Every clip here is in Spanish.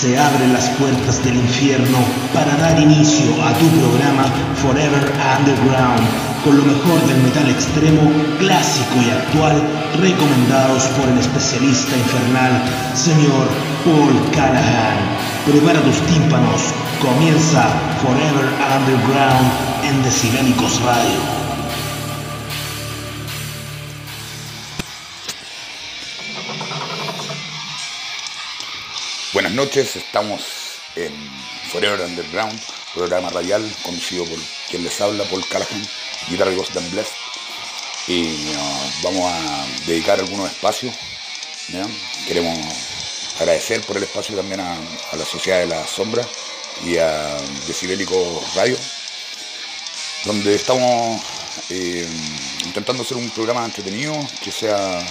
se abren las puertas del infierno para dar inicio a tu programa Forever Underground, con lo mejor del metal extremo, clásico y actual, recomendados por el especialista infernal, señor Paul Callahan. Prepara tus tímpanos, comienza Forever Underground en Decigánicos Radio. Noches, estamos en Forever Underground, programa radial conocido por quien les habla, Paul Callahan, guitarra y voz Blessed. Y uh, vamos a dedicar algunos espacios. Queremos agradecer por el espacio también a, la Sociedad de la Sombra y a Decibélico Radio, donde estamos eh, intentando hacer un programa entretenido, que sea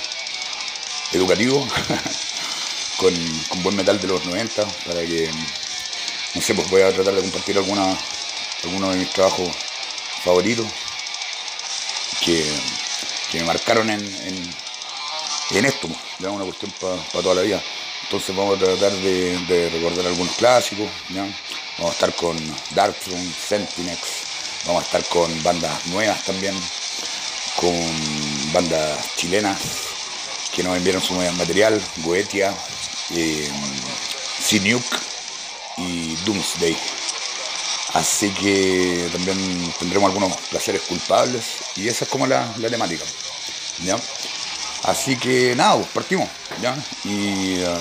educativo. con, buen metal de los 90 para que, no sé, pues voy a tratar de compartir alguna, algunos de mis trabajos favoritos que, me marcaron en, en, esto, pues, una cuestión para toda la vida. Entonces vamos a tratar de, recordar algunos clásicos, vamos a estar con Darkthrone, Sentinex, vamos a estar con bandas nuevas también, con bandas chilenas que nos enviaron su nuevo material, Goetia, eh, y Doomsday. Así que también tendremos algunos placeres culpables y esa es como la, temática. ¿ya? Así que nada, pues partimos. ¿ya? Y uh,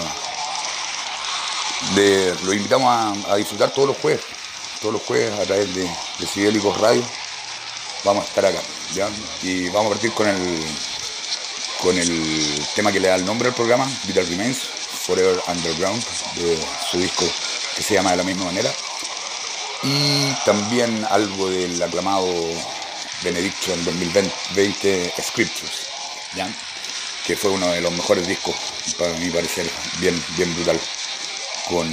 lo invitamos a, disfrutar todos los jueves, todos los jueves a través de, de Radio. Vamos a estar acá. ¿ya? Y vamos a partir con el con el tema que le da el nombre al programa, Vital Remains, Forever Underground, de su disco que se llama de la misma manera. Y también algo del aclamado Benediction 2020 Scriptures, que fue uno de los mejores discos, para mi parecer, bien, bien brutal, con,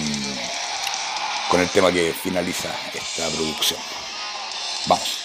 con el tema que finaliza esta producción. Vamos.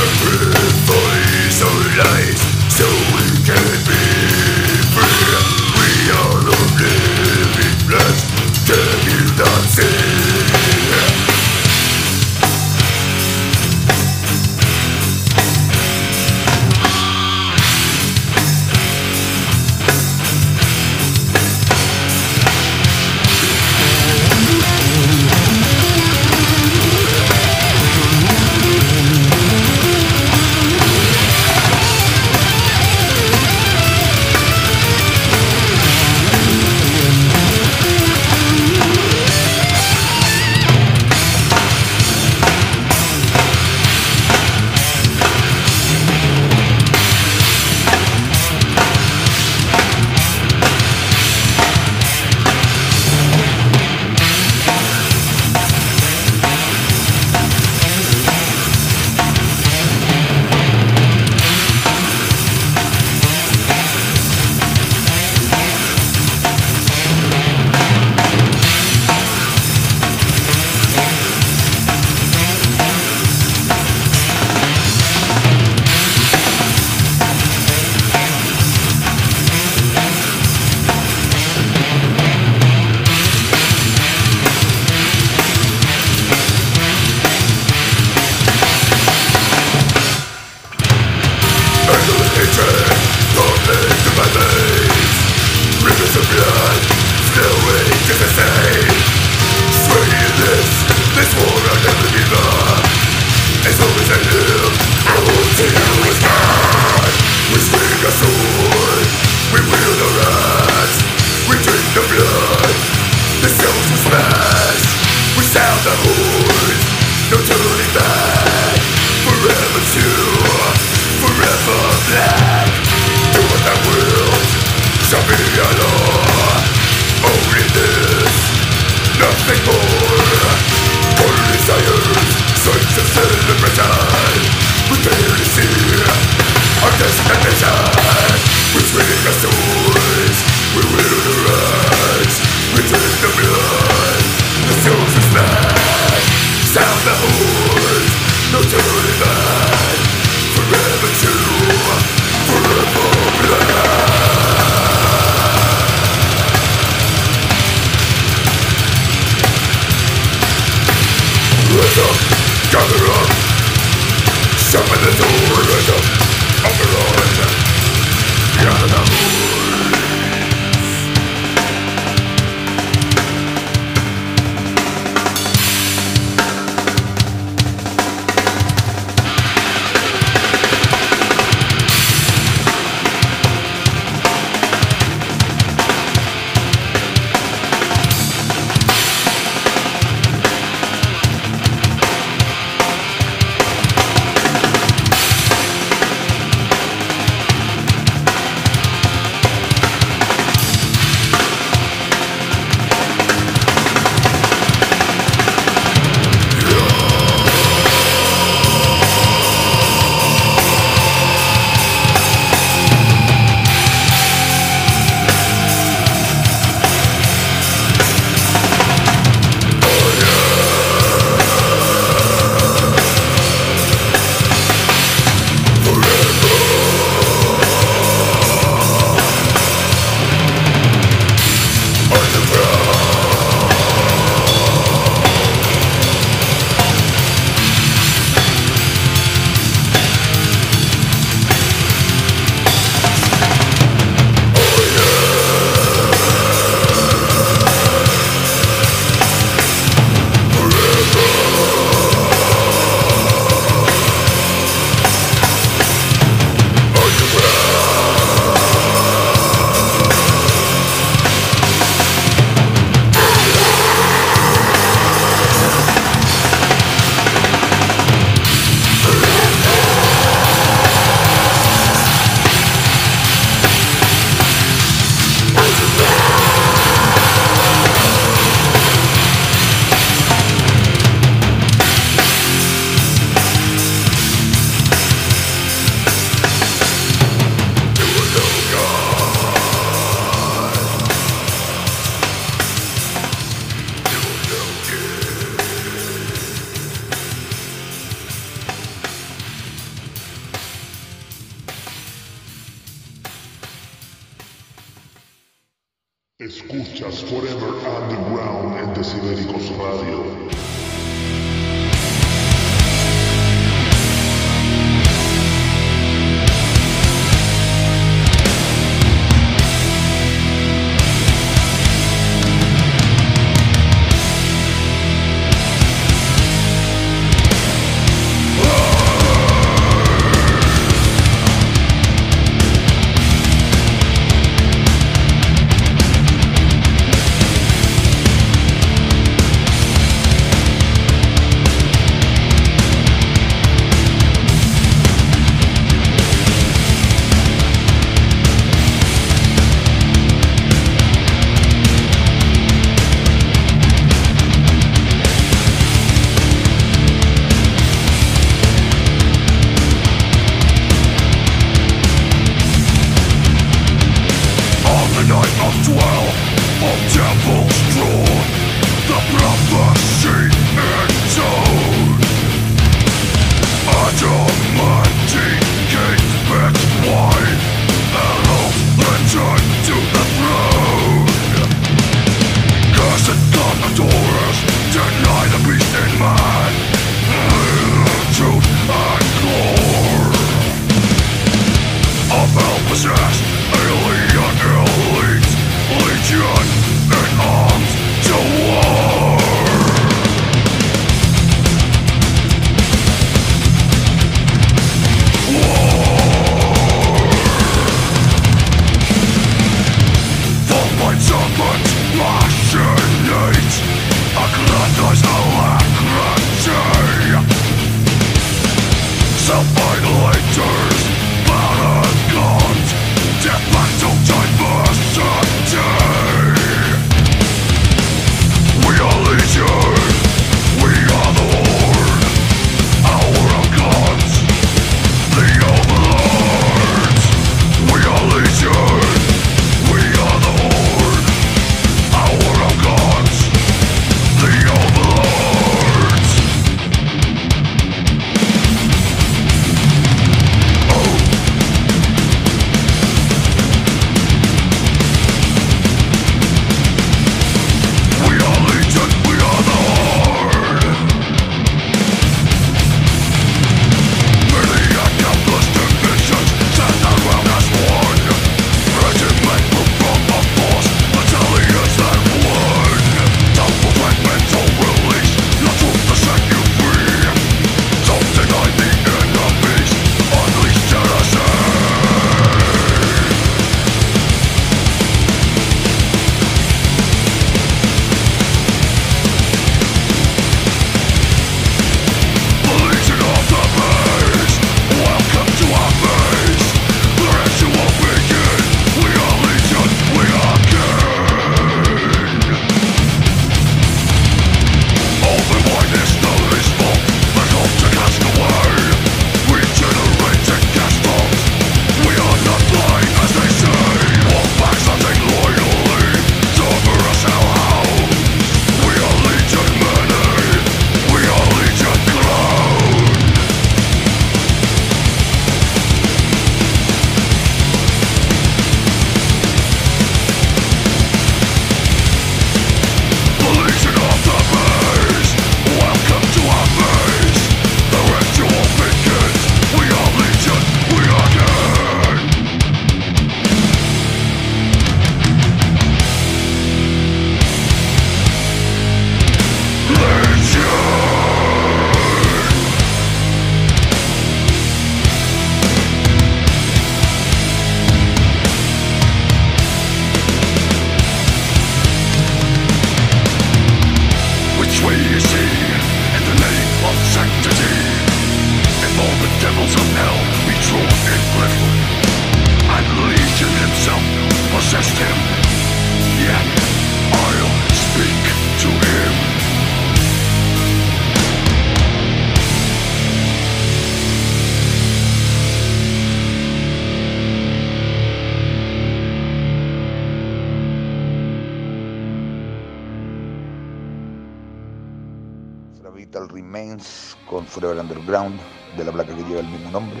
Forever Underground de la placa que lleva el mismo nombre.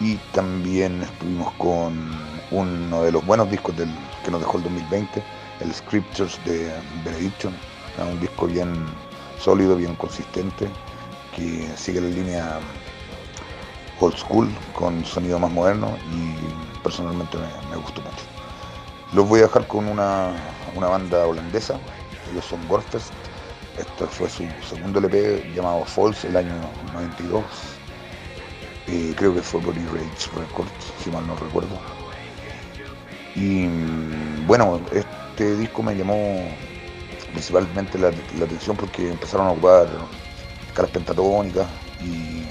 Y también estuvimos con uno de los buenos discos del que nos dejó el 2020, el Scriptures de Benediction, un disco bien sólido, bien consistente, que sigue la línea old school con sonido más moderno y personalmente me, me gustó mucho. Los voy a dejar con una, una banda holandesa, ellos son Gorfest, este fue su segundo LP llamado Falls el año 92, eh, creo que fue por E-Rage Records, si mal no recuerdo. Y mm, bueno, este disco me llamó principalmente la, atención porque empezaron a ocupar escalas pentatónicas y,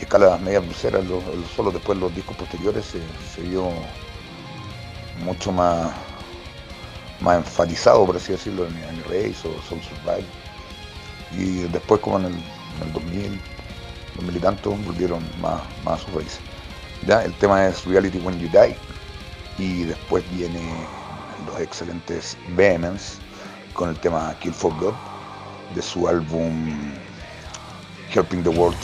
escalas medias dulceras, los, los- solo después los discos posteriores se vio mucho más, más enfatizado, por así decirlo, en, en Race o Soul Survive. Y después como en el, en el 2000, 2000 y tanto, volvieron más, más a sus raíces. Ya, el tema es Reality When You Die y después viene los excelentes Vehemence con el tema Kill for Blood de su álbum Helping the World.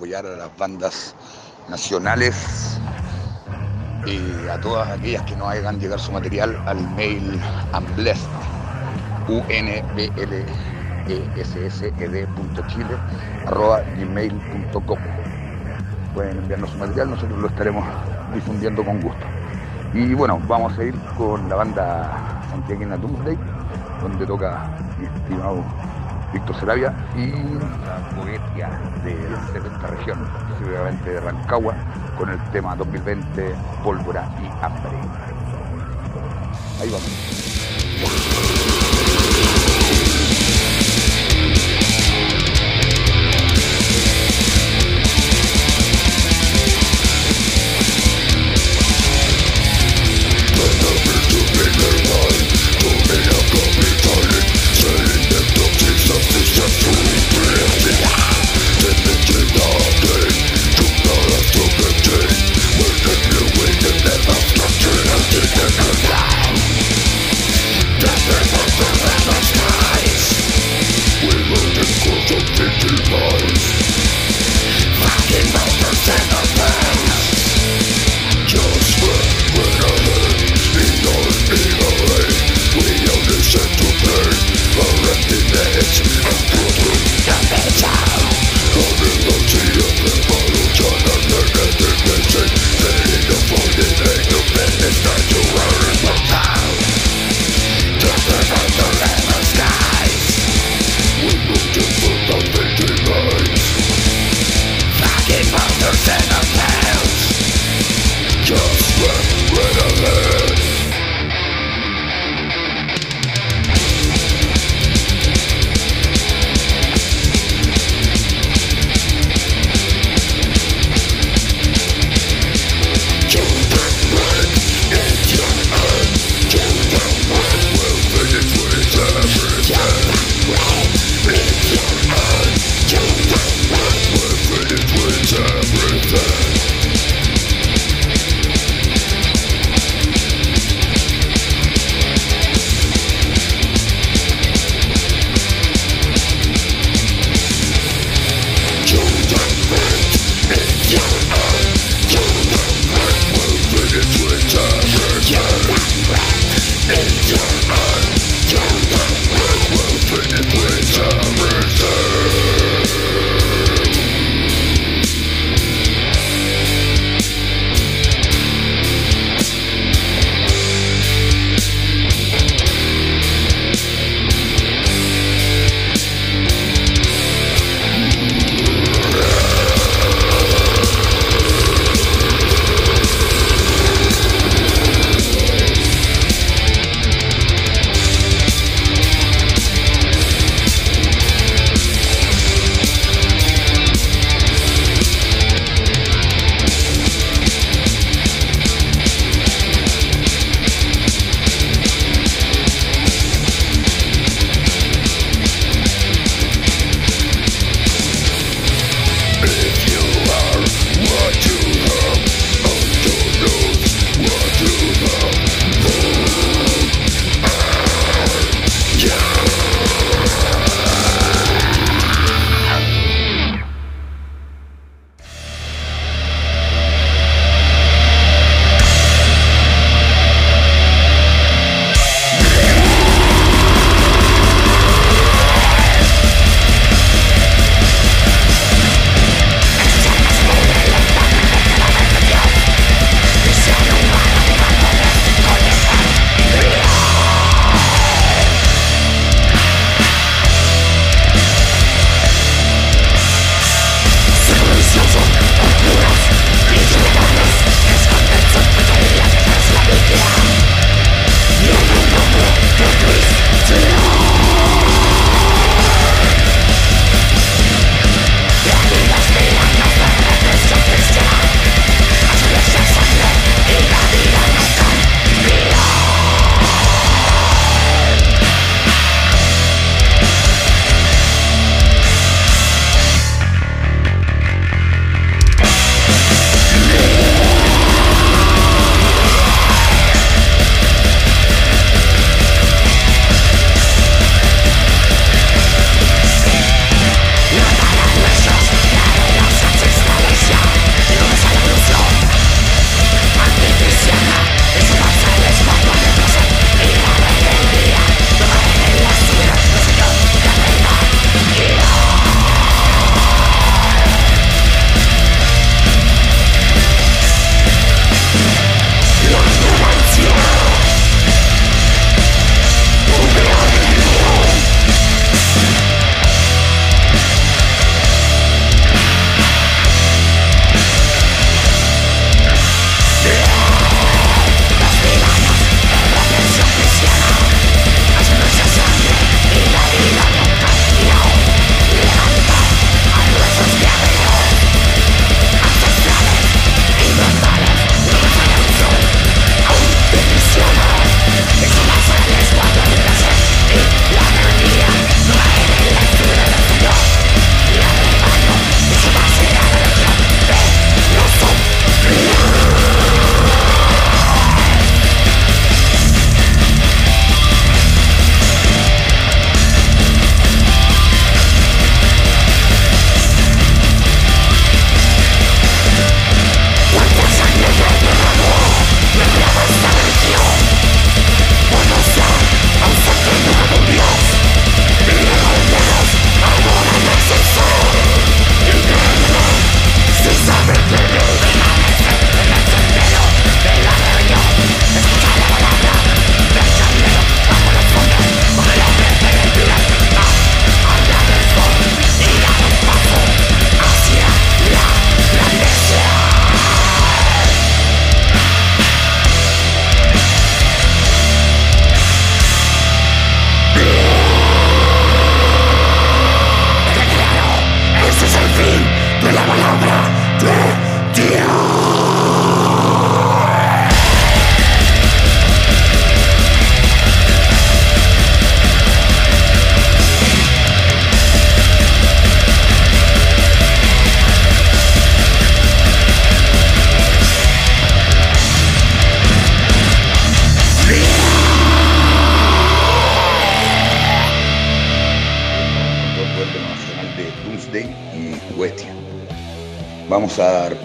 Apoyar a las bandas nacionales y a todas aquellas que nos hagan llegar su material al mail unblessed, e e d punto chile, arroba gmail.com. Pueden enviarnos su material, nosotros lo estaremos difundiendo con gusto. Y bueno, vamos a ir con la banda Santiaguina Doomsday, donde toca mi estimado Víctor Celavia y la Boetia de la 70 región, específicamente de Rancagua, con el tema 2020 Pólvora y Hambre. Ahí vamos.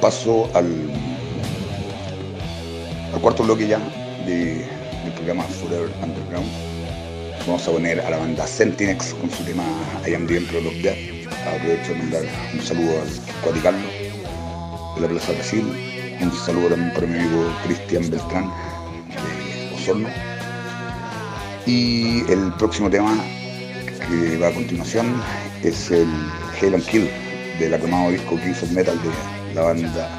Paso al, al cuarto bloque ya de, del programa Forever Underground. Vamos a poner a la banda Sentinex con su tema I Am the Emperor of Death. Aprovecho de mandar un saludo al Cuati Carlos de la Plaza Brasil. Un saludo también para mi amigo Cristian Beltrán de Osorno. Y el próximo tema que va a continuación es el Hell and Kill del aclamado disco Kings of Metal de la banda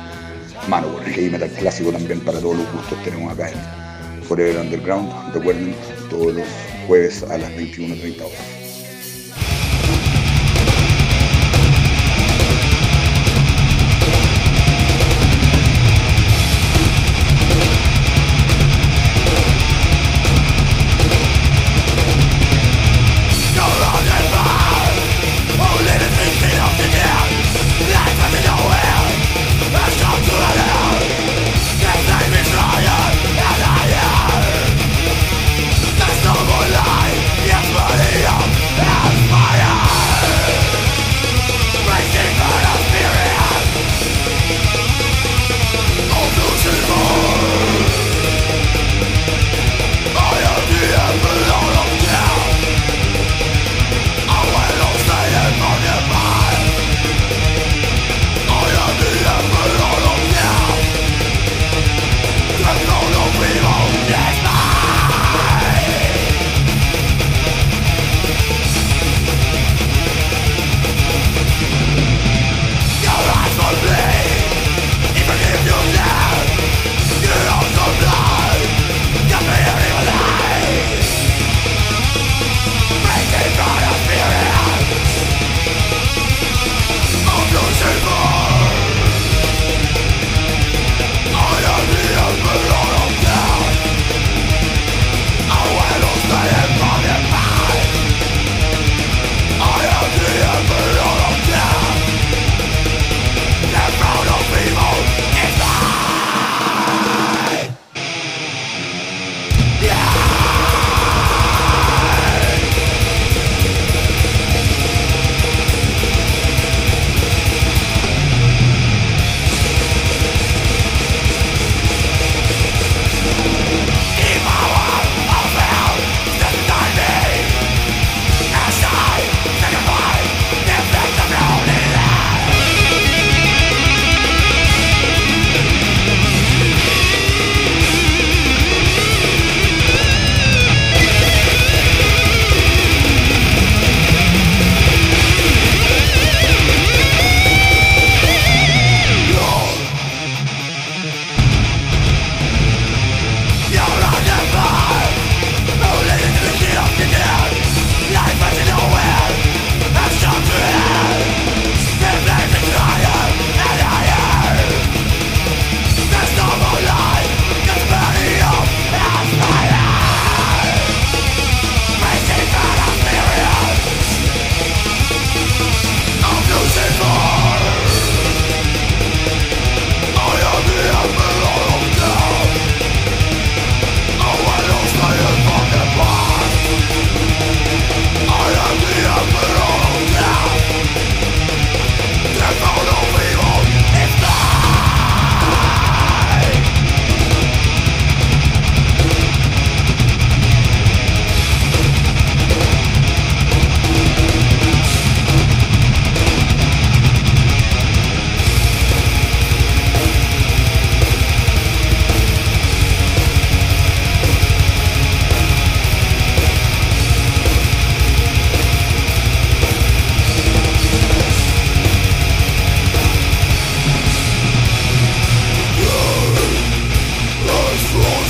Manowar, heavy metal clásico también para todos los gustos tenemos acá en Forever Underground. Recuerden, todos los jueves a las 21.30 horas.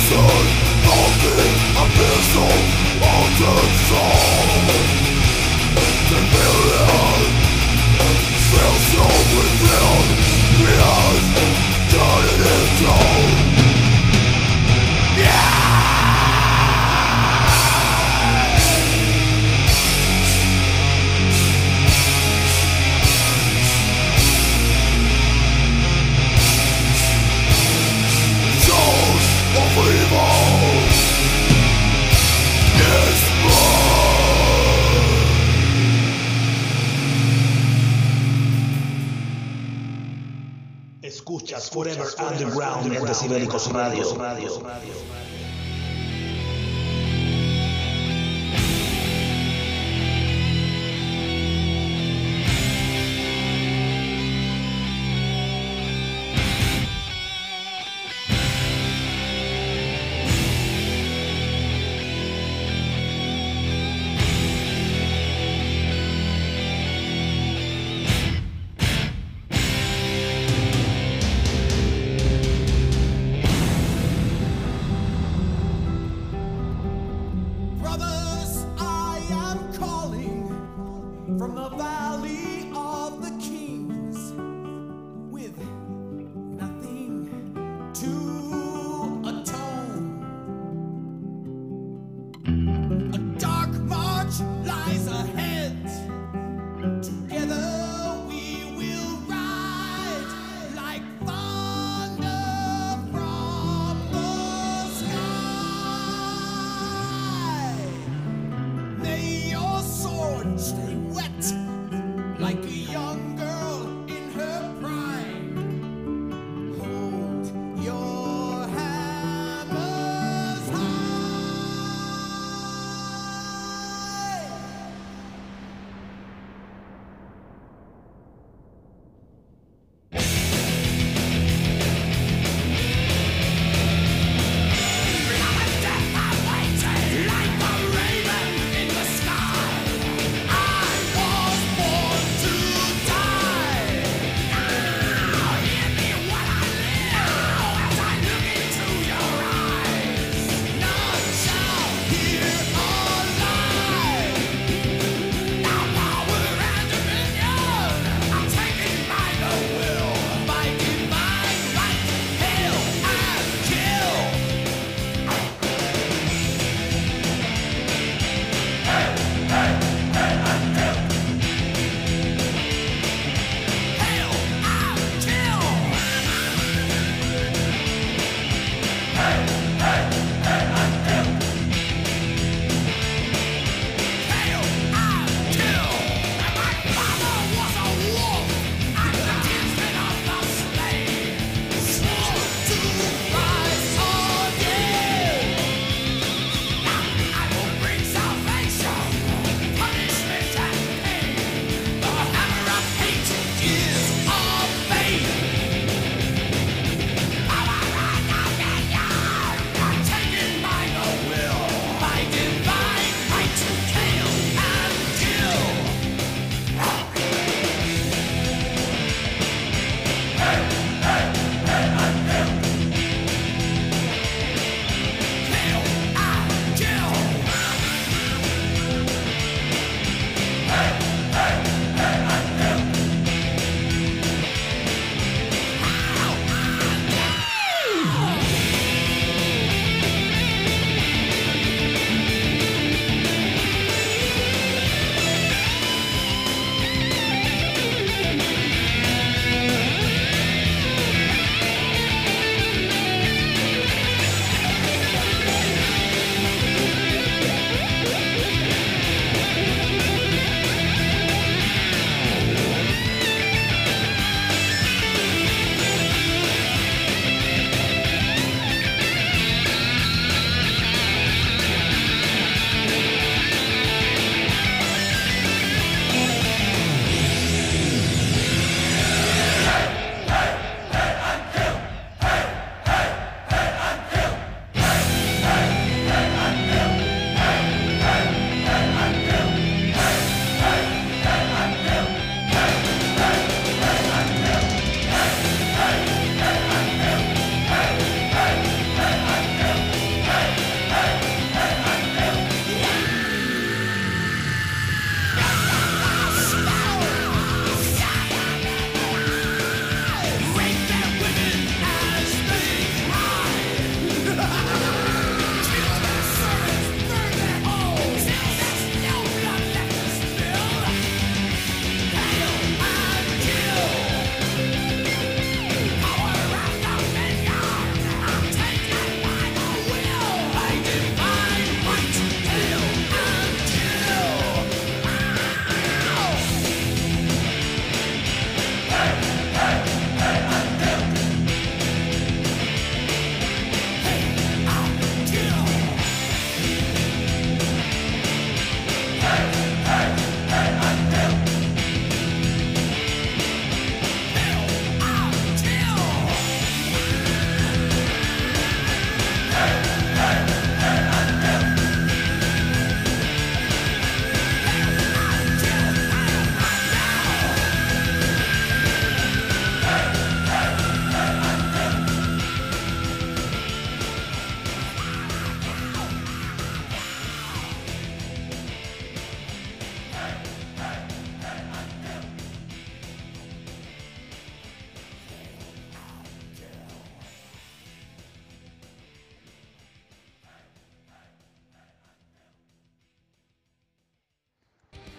Nothing, nothing, I'm missing all the Underground en Decibélicos Radio.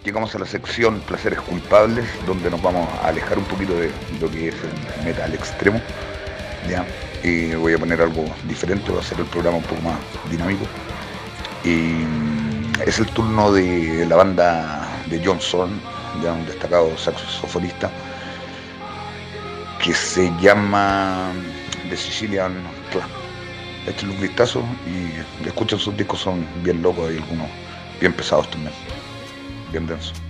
Llegamos a la sección Placeres Culpables, donde nos vamos a alejar un poquito de lo que es el metal extremo. ¿ya? Voy a poner algo diferente, voy a hacer el programa un poco más dinámico. Y es el turno de la banda de John Zorn, ya un destacado saxofonista, que se llama The Sicilian Club. Échenle un vistazo y escuchen sus discos, son bien locos y algunos bien pesados también, bien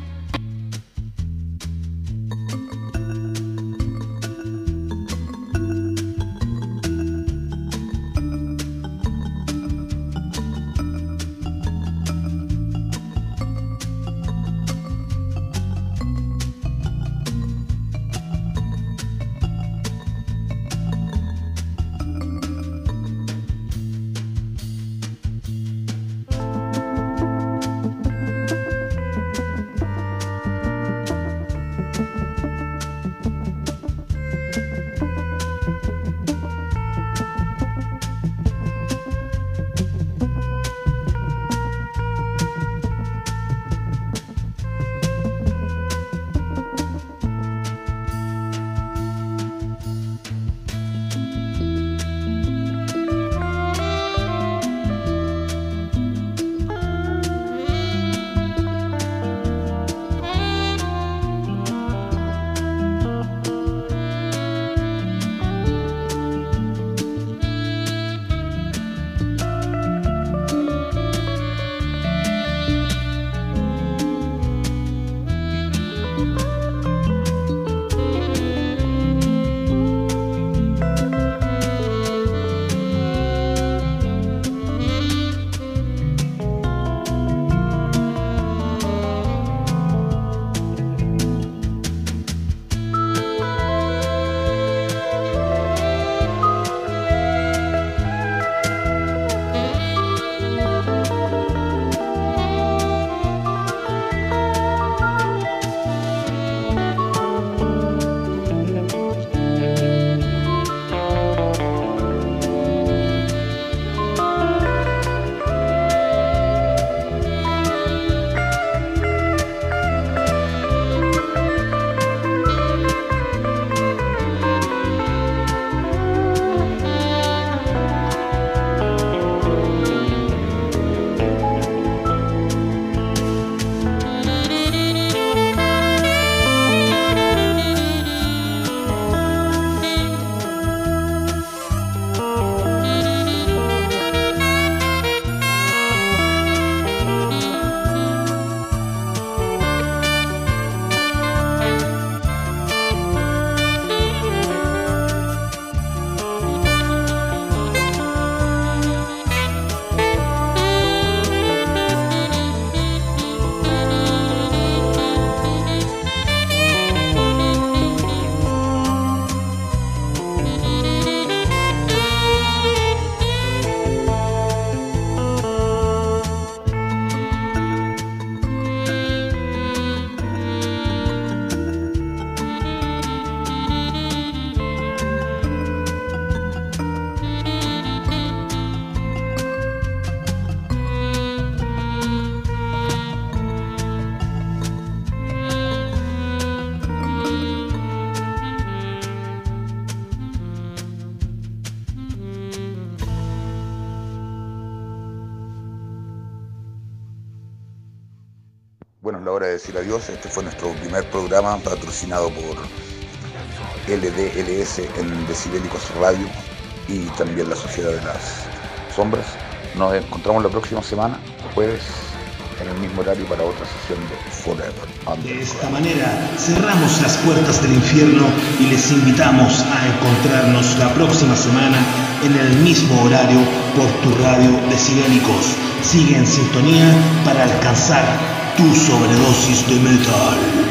programa patrocinado por LDLS en Decibélicos Radio y también la Sociedad de las Sombras. Nos encontramos la próxima semana, jueves, en el mismo horario para otra sesión de Forever. De esta manera cerramos las puertas del infierno y les invitamos a encontrarnos la próxima semana en el mismo horario por tu radio Decibélicos. Sigue en sintonía para alcanzar tu sobredosis de metal.